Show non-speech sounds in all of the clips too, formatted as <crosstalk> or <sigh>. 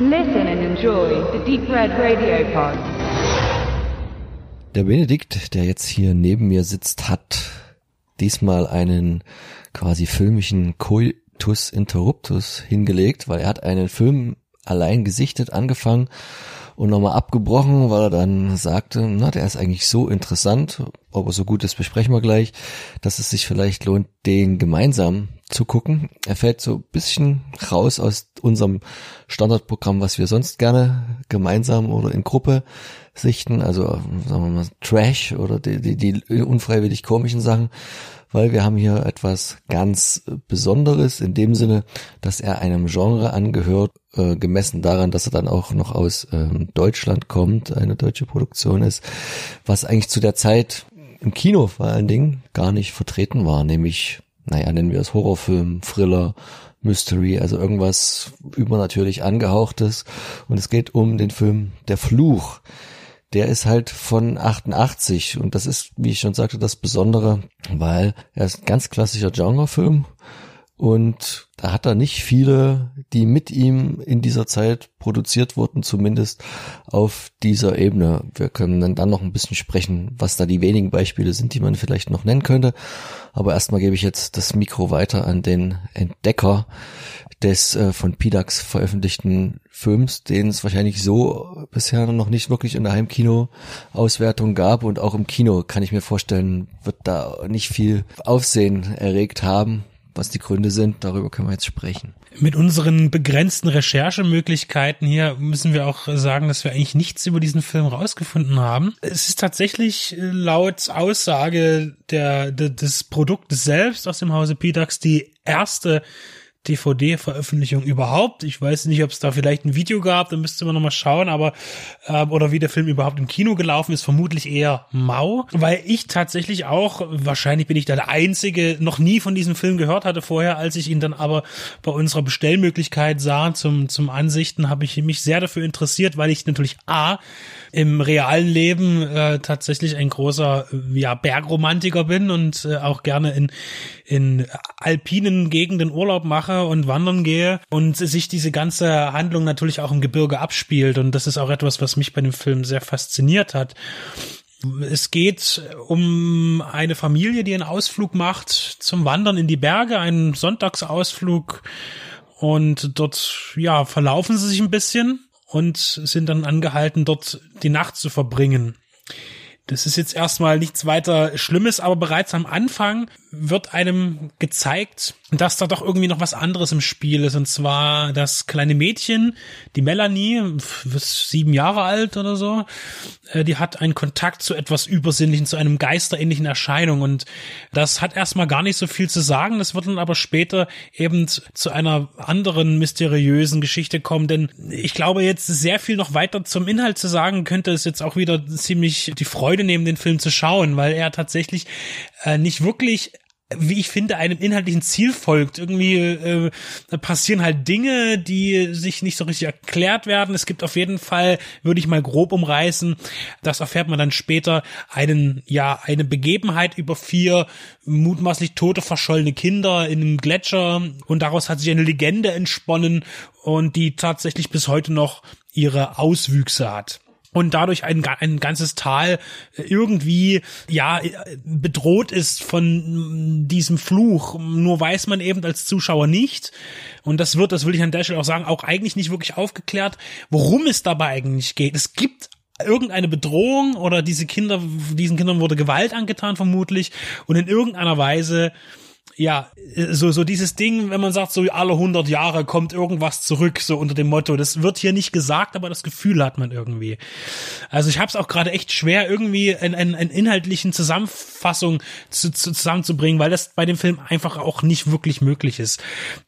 Listen and enjoy the Deep Red Radio Pod. Der Benedikt, der jetzt hier neben mir sitzt, hat diesmal einen quasi filmischen Coitus Interruptus hingelegt, weil er hat einen Film allein gesichtet angefangen und nochmal abgebrochen, weil er dann sagte, na, der ist eigentlich so interessant, ob er so gut ist, besprechen wir gleich, dass es sich vielleicht lohnt, den gemeinsam zu gucken. Er fällt so ein bisschen raus aus unserem Standardprogramm, was wir sonst gerne gemeinsam oder in Gruppe sichten, also sagen wir mal Trash oder die, die, die unfreiwillig komischen Sachen, weil wir haben hier etwas ganz Besonderes in dem Sinne, dass er einem Genre angehört, äh, gemessen daran, dass er dann auch noch aus ähm, Deutschland kommt, eine deutsche Produktion ist, was eigentlich zu der Zeit im Kino vor allen Dingen gar nicht vertreten war, nämlich, naja, nennen wir es Horrorfilm, Thriller, Mystery, also irgendwas übernatürlich angehauchtes. Und es geht um den Film Der Fluch. Der ist halt von 88 und das ist, wie ich schon sagte, das Besondere, weil er ist ein ganz klassischer Genrefilm und da hat er nicht viele, die mit ihm in dieser Zeit produziert wurden, zumindest auf dieser Ebene. Wir können dann, noch ein bisschen sprechen, was da die wenigen Beispiele sind, die man vielleicht noch nennen könnte. Aber erstmal gebe ich jetzt das Mikro weiter an den Entdecker des äh, von PIDAX veröffentlichten Films, den es wahrscheinlich so bisher noch nicht wirklich in der Heimkino-Auswertung gab und auch im Kino kann ich mir vorstellen, wird da nicht viel Aufsehen erregt haben. Was die Gründe sind, darüber können wir jetzt sprechen. Mit unseren begrenzten Recherchemöglichkeiten hier müssen wir auch sagen, dass wir eigentlich nichts über diesen Film rausgefunden haben. Es ist tatsächlich laut Aussage der, der des Produktes selbst aus dem Hause PIDAX die erste DVD-Veröffentlichung überhaupt. Ich weiß nicht, ob es da vielleicht ein Video gab, da müsste man nochmal schauen, aber äh, oder wie der Film überhaupt im Kino gelaufen ist, vermutlich eher mau, weil ich tatsächlich auch, wahrscheinlich bin ich da der Einzige, noch nie von diesem Film gehört hatte vorher, als ich ihn dann aber bei unserer Bestellmöglichkeit sah zum, zum Ansichten, habe ich mich sehr dafür interessiert, weil ich natürlich A, im realen Leben äh, tatsächlich ein großer ja, Bergromantiker bin und äh, auch gerne in, in alpinen Gegenden Urlaub mache und wandern gehe und sich diese ganze Handlung natürlich auch im Gebirge abspielt. Und das ist auch etwas, was mich bei dem Film sehr fasziniert hat. Es geht um eine Familie, die einen Ausflug macht zum Wandern in die Berge, einen Sonntagsausflug. Und dort, ja, verlaufen sie sich ein bisschen und sind dann angehalten, dort die Nacht zu verbringen. Das ist jetzt erstmal nichts weiter Schlimmes, aber bereits am Anfang wird einem gezeigt, dass da doch irgendwie noch was anderes im Spiel ist. Und zwar das kleine Mädchen, die Melanie, sieben Jahre alt oder so, äh, die hat einen Kontakt zu etwas Übersinnlichen, zu einem geisterähnlichen Erscheinung. Und das hat erstmal gar nicht so viel zu sagen. Das wird dann aber später eben zu einer anderen mysteriösen Geschichte kommen. Denn ich glaube, jetzt sehr viel noch weiter zum Inhalt zu sagen, könnte es jetzt auch wieder ziemlich die Freude nehmen, den Film zu schauen, weil er tatsächlich äh, nicht wirklich wie ich finde, einem inhaltlichen Ziel folgt. Irgendwie äh, passieren halt Dinge, die sich nicht so richtig erklärt werden. Es gibt auf jeden Fall, würde ich mal grob umreißen, das erfährt man dann später, einen, ja, eine Begebenheit über vier mutmaßlich tote, verschollene Kinder in einem Gletscher und daraus hat sich eine Legende entsponnen und die tatsächlich bis heute noch ihre Auswüchse hat und dadurch ein, ein ganzes Tal irgendwie ja bedroht ist von diesem Fluch. Nur weiß man eben als Zuschauer nicht. Und das wird, das will ich an der Stelle auch sagen, auch eigentlich nicht wirklich aufgeklärt, worum es dabei eigentlich geht. Es gibt irgendeine Bedrohung oder diese Kinder, diesen Kindern wurde Gewalt angetan vermutlich und in irgendeiner Weise ja, so, so dieses Ding, wenn man sagt, so alle 100 Jahre kommt irgendwas zurück, so unter dem Motto. Das wird hier nicht gesagt, aber das Gefühl hat man irgendwie. Also ich habe es auch gerade echt schwer, irgendwie einen, einen, einen inhaltlichen Zusammenfassung zu, zu, zusammenzubringen, weil das bei dem Film einfach auch nicht wirklich möglich ist.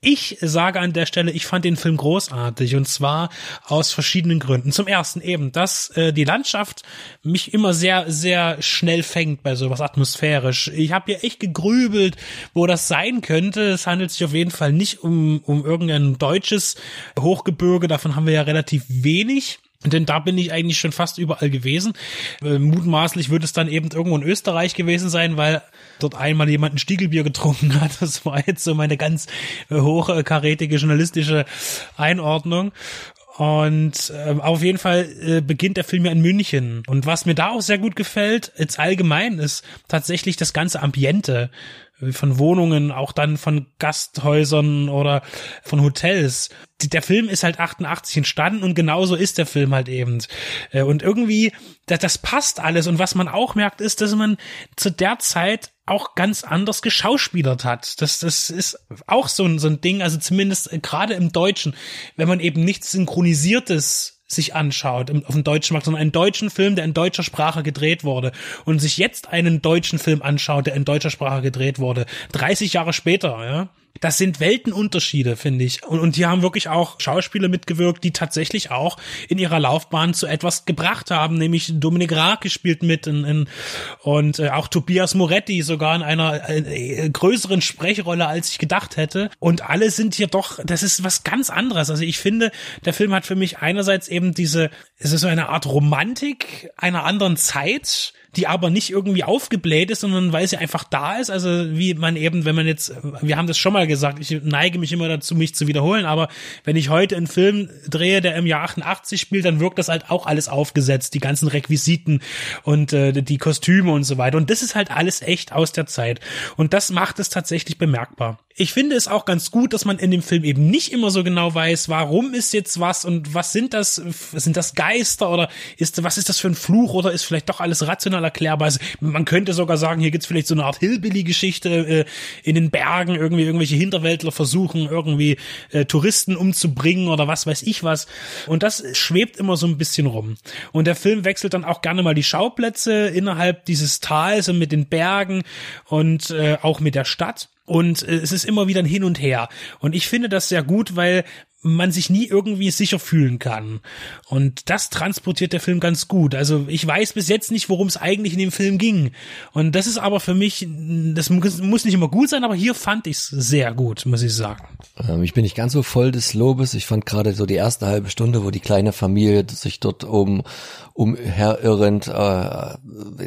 Ich sage an der Stelle, ich fand den Film großartig und zwar aus verschiedenen Gründen. Zum ersten eben, dass äh, die Landschaft mich immer sehr, sehr schnell fängt bei sowas atmosphärisch. Ich habe hier echt gegrübelt, wo das sein könnte. Es handelt sich auf jeden Fall nicht um, um irgendein deutsches Hochgebirge, davon haben wir ja relativ wenig. Denn da bin ich eigentlich schon fast überall gewesen. Äh, mutmaßlich wird es dann eben irgendwo in Österreich gewesen sein, weil dort einmal jemand ein Stiegelbier getrunken hat. Das war jetzt so meine ganz äh, hochkarätige journalistische Einordnung. Und äh, auf jeden Fall äh, beginnt der Film ja in München. Und was mir da auch sehr gut gefällt, jetzt allgemein, ist tatsächlich das ganze Ambiente von Wohnungen, auch dann von Gasthäusern oder von Hotels. Der Film ist halt 88 entstanden und genauso ist der Film halt eben. Äh, und irgendwie, das, das passt alles. Und was man auch merkt, ist, dass man zu der Zeit auch ganz anders geschauspielert hat. Das, das ist auch so ein, so ein Ding, also zumindest gerade im Deutschen, wenn man eben nichts Synchronisiertes sich anschaut auf dem deutschen Markt, sondern einen deutschen Film, der in deutscher Sprache gedreht wurde. Und sich jetzt einen deutschen Film anschaut, der in deutscher Sprache gedreht wurde, 30 Jahre später, ja, das sind Weltenunterschiede, finde ich. Und, und hier haben wirklich auch Schauspieler mitgewirkt, die tatsächlich auch in ihrer Laufbahn zu etwas gebracht haben, nämlich Dominik Raag gespielt mit in, in, und äh, auch Tobias Moretti sogar in einer äh, größeren Sprechrolle, als ich gedacht hätte. Und alle sind hier doch, das ist was ganz anderes. Also ich finde, der Film hat für mich einerseits eben diese, es ist so eine Art Romantik einer anderen Zeit, die aber nicht irgendwie aufgebläht ist, sondern weil sie einfach da ist. Also wie man eben, wenn man jetzt, wir haben das schon mal gesagt, ich neige mich immer dazu, mich zu wiederholen, aber wenn ich heute einen Film drehe, der im Jahr 88 spielt, dann wirkt das halt auch alles aufgesetzt, die ganzen Requisiten und äh, die Kostüme und so weiter. Und das ist halt alles echt aus der Zeit. Und das macht es tatsächlich bemerkbar. Ich finde es auch ganz gut, dass man in dem Film eben nicht immer so genau weiß, warum ist jetzt was und was sind das, sind das Geister oder ist, was ist das für ein Fluch oder ist vielleicht doch alles rational erklärbar. Also man könnte sogar sagen, hier gibt's vielleicht so eine Art Hillbilly-Geschichte äh, in den Bergen, irgendwie irgendwelche Hinterwäldler versuchen irgendwie äh, Touristen umzubringen oder was weiß ich was. Und das schwebt immer so ein bisschen rum. Und der Film wechselt dann auch gerne mal die Schauplätze innerhalb dieses Tals und mit den Bergen und äh, auch mit der Stadt. Und äh, es ist immer wieder ein Hin und Her. Und ich finde das sehr gut, weil man sich nie irgendwie sicher fühlen kann. Und das transportiert der Film ganz gut. Also ich weiß bis jetzt nicht, worum es eigentlich in dem Film ging. Und das ist aber für mich, das muss nicht immer gut sein, aber hier fand ich es sehr gut, muss ich sagen. Ähm, ich bin nicht ganz so voll des Lobes. Ich fand gerade so die erste halbe Stunde, wo die kleine Familie sich dort oben umherirrend äh,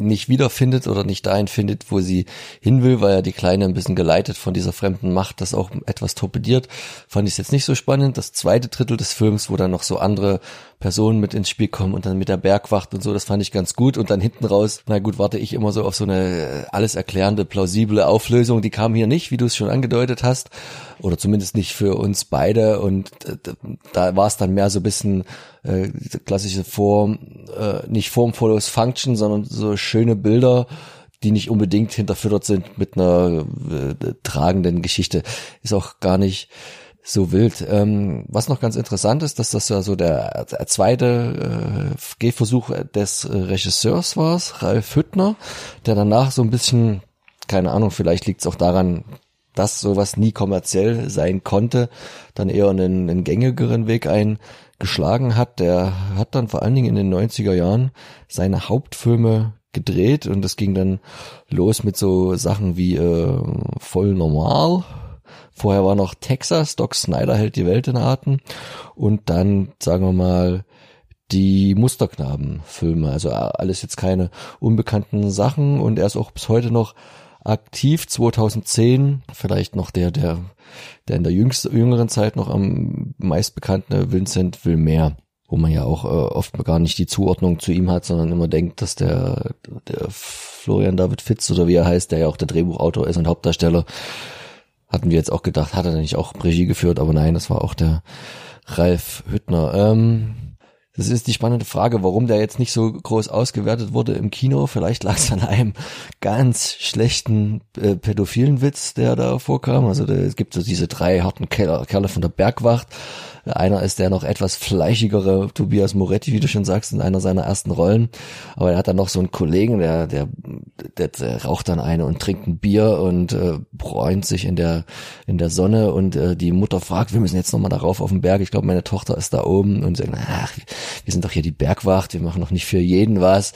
nicht wiederfindet oder nicht dahin findet, wo sie hin will, weil ja die Kleine ein bisschen geleitet von dieser fremden Macht das auch etwas torpediert, fand ich es jetzt nicht so spannend. Das zweite Drittel des Films, wo dann noch so andere Personen mit ins Spiel kommen und dann mit der Bergwacht und so, das fand ich ganz gut. Und dann hinten raus, na gut, warte ich immer so auf so eine alles erklärende, plausible Auflösung. Die kam hier nicht, wie du es schon angedeutet hast. Oder zumindest nicht für uns beide. Und äh, da war es dann mehr so ein bisschen äh, klassische Form, äh, nicht Form follows Function, sondern so schöne Bilder, die nicht unbedingt hinterfüttert sind mit einer äh, tragenden Geschichte. Ist auch gar nicht so wild. Ähm, was noch ganz interessant ist, dass das ja so der, der zweite äh, Gehversuch des äh, Regisseurs war, Ralf Hüttner, der danach so ein bisschen, keine Ahnung, vielleicht liegt es auch daran, dass sowas nie kommerziell sein konnte, dann eher einen, einen gängigeren Weg eingeschlagen hat. Der hat dann vor allen Dingen in den 90er Jahren seine Hauptfilme gedreht und das ging dann los mit so Sachen wie äh, voll normal Vorher war noch Texas, Doc Snyder hält die Welt in Atem. Und dann, sagen wir mal, die Musterknaben-Filme. Also alles jetzt keine unbekannten Sachen. Und er ist auch bis heute noch aktiv. 2010 vielleicht noch der, der, der in der jüngsten, jüngeren Zeit noch am meist bekannte Vincent Wilmer wo man ja auch äh, oft gar nicht die Zuordnung zu ihm hat, sondern immer denkt, dass der, der Florian David Fitz oder wie er heißt, der ja auch der Drehbuchautor ist und Hauptdarsteller, hatten wir jetzt auch gedacht, hat er denn nicht auch Regie geführt, aber nein, das war auch der Ralf Hüttner. Ähm, das ist die spannende Frage, warum der jetzt nicht so groß ausgewertet wurde im Kino. Vielleicht lag es an einem ganz schlechten äh, pädophilen Witz, der da vorkam. Also da, es gibt so diese drei harten Kerle von der Bergwacht einer ist der noch etwas fleischigere Tobias Moretti, wie du schon sagst, in einer seiner ersten Rollen. Aber er hat dann noch so einen Kollegen, der, der, der, der raucht dann eine und trinkt ein Bier und äh, bräunt sich in der, in der Sonne und äh, die Mutter fragt, wir müssen jetzt nochmal darauf auf den Berg. Ich glaube, meine Tochter ist da oben und sagt, ach, wir sind doch hier die Bergwacht, wir machen noch nicht für jeden was.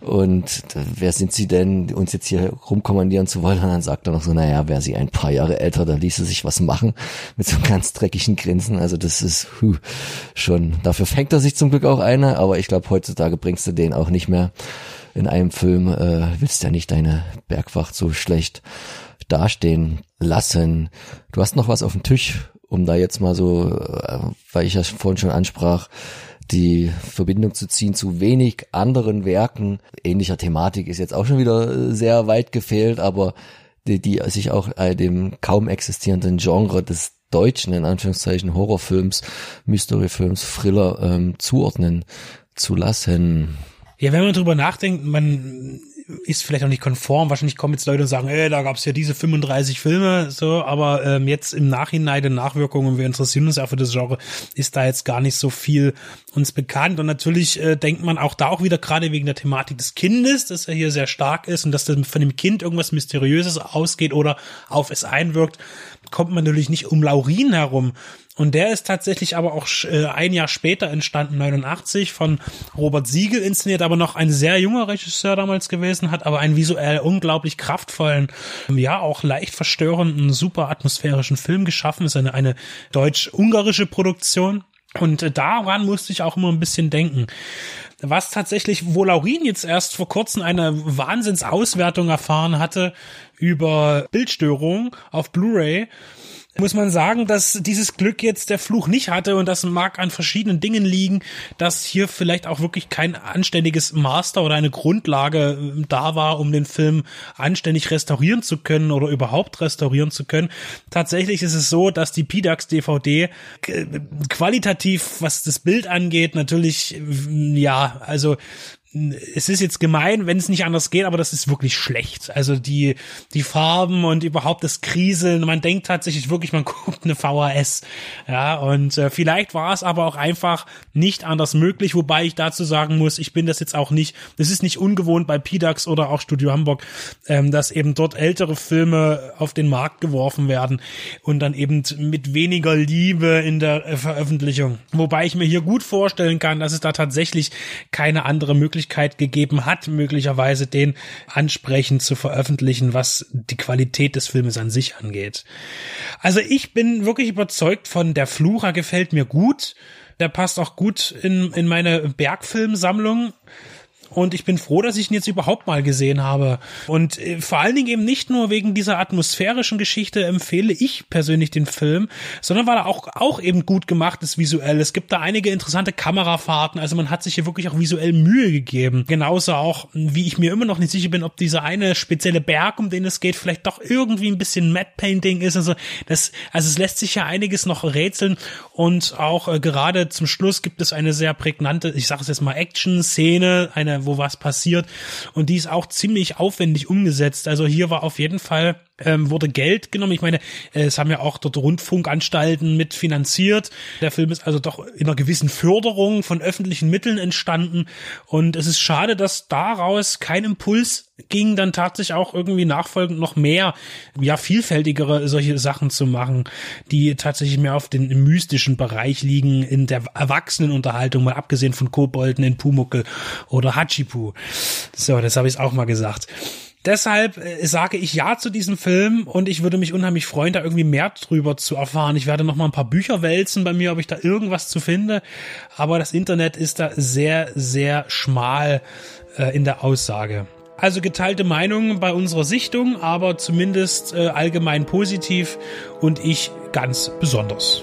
Und äh, wer sind sie denn, uns jetzt hier rumkommandieren zu wollen? Und dann sagt er noch so, naja, wäre sie ein paar Jahre älter, da ließe sich was machen mit so einem ganz dreckigen Grinsen. Also das ist ist huh, schon, dafür fängt er sich zum Glück auch eine, aber ich glaube, heutzutage bringst du den auch nicht mehr in einem Film, äh, willst ja nicht deine Bergwacht so schlecht dastehen lassen. Du hast noch was auf dem Tisch um da jetzt mal so, äh, weil ich ja vorhin schon ansprach, die Verbindung zu ziehen zu wenig anderen Werken ähnlicher Thematik ist jetzt auch schon wieder äh, sehr weit gefehlt, aber die, die sich auch äh, dem kaum existierenden Genre des deutschen, in Anführungszeichen, Horrorfilms, Mysteryfilms, Thriller ähm, zuordnen zu lassen. Ja, wenn man drüber nachdenkt, man ist vielleicht auch nicht konform. Wahrscheinlich kommen jetzt Leute und sagen, ey, da gab's ja diese 35 Filme, so, aber ähm, jetzt im Nachhinein der Nachwirkungen, wir interessieren uns ja für das Genre, ist da jetzt gar nicht so viel uns bekannt. Und natürlich äh, denkt man auch da auch wieder gerade wegen der Thematik des Kindes, dass er hier sehr stark ist und dass das von dem Kind irgendwas Mysteriöses ausgeht oder auf es einwirkt, kommt man natürlich nicht um Laurin herum. Und der ist tatsächlich aber auch äh, ein Jahr später entstanden, 89, von Robert Siegel inszeniert, aber noch ein sehr junger Regisseur damals gewesen, hat aber einen visuell unglaublich kraftvollen, ja auch leicht verstörenden, super atmosphärischen Film geschaffen. Ist eine, eine deutsch-ungarische Produktion. Und äh, daran musste ich auch immer ein bisschen denken. Was tatsächlich, wo Laurin jetzt erst vor kurzem eine Wahnsinnsauswertung erfahren hatte über Bildstörung auf Blu-ray, muss man sagen, dass dieses Glück jetzt der Fluch nicht hatte und das mag an verschiedenen Dingen liegen, dass hier vielleicht auch wirklich kein anständiges Master oder eine Grundlage äh, da war, um den Film anständig restaurieren zu können oder überhaupt restaurieren zu können. Tatsächlich ist es so, dass die PDAX DVD äh, qualitativ, was das Bild angeht, natürlich, äh, ja, also es ist jetzt gemein, wenn es nicht anders geht, aber das ist wirklich schlecht. Also die, die Farben und überhaupt das Kriseln, man denkt tatsächlich wirklich, man <laughs> guckt eine VHS. Ja, und äh, vielleicht war es aber auch einfach nicht anders möglich, wobei ich dazu sagen muss, ich bin das jetzt auch nicht, das ist nicht ungewohnt bei PDAX oder auch Studio Hamburg, ähm, dass eben dort ältere Filme auf den Markt geworfen werden und dann eben mit weniger Liebe in der Veröffentlichung. Wobei ich mir hier gut vorstellen kann, dass es da tatsächlich keine andere Möglichkeit Möglichkeit gegeben hat, möglicherweise den ansprechend zu veröffentlichen, was die Qualität des Filmes an sich angeht. Also ich bin wirklich überzeugt von Der Flucher gefällt mir gut. Der passt auch gut in, in meine Bergfilmsammlung. Und ich bin froh, dass ich ihn jetzt überhaupt mal gesehen habe. Und äh, vor allen Dingen eben nicht nur wegen dieser atmosphärischen Geschichte empfehle ich persönlich den Film, sondern weil er auch, auch eben gut gemacht ist visuell. Es gibt da einige interessante Kamerafahrten. Also man hat sich hier wirklich auch visuell Mühe gegeben. Genauso auch, wie ich mir immer noch nicht sicher bin, ob dieser eine spezielle Berg, um den es geht, vielleicht doch irgendwie ein bisschen Matte Painting ist. Also das, also es lässt sich ja einiges noch rätseln. Und auch äh, gerade zum Schluss gibt es eine sehr prägnante, ich sage es jetzt mal Action-Szene, eine wo was passiert. Und die ist auch ziemlich aufwendig umgesetzt. Also hier war auf jeden Fall ähm, wurde Geld genommen. Ich meine, äh, es haben ja auch dort Rundfunkanstalten mitfinanziert. Der Film ist also doch in einer gewissen Förderung von öffentlichen Mitteln entstanden. Und es ist schade, dass daraus kein Impuls ging, dann tatsächlich auch irgendwie nachfolgend noch mehr, ja, vielfältigere solche Sachen zu machen, die tatsächlich mehr auf den mystischen Bereich liegen in der Erwachsenenunterhaltung, mal abgesehen von Kobolden in Pumuckel oder Hachipu. So, das habe ich auch mal gesagt. Deshalb äh, sage ich ja zu diesem Film und ich würde mich unheimlich freuen, da irgendwie mehr drüber zu erfahren. Ich werde noch mal ein paar Bücher wälzen bei mir, ob ich da irgendwas zu finde. Aber das Internet ist da sehr, sehr schmal äh, in der Aussage. Also geteilte Meinungen bei unserer Sichtung, aber zumindest äh, allgemein positiv und ich ganz besonders.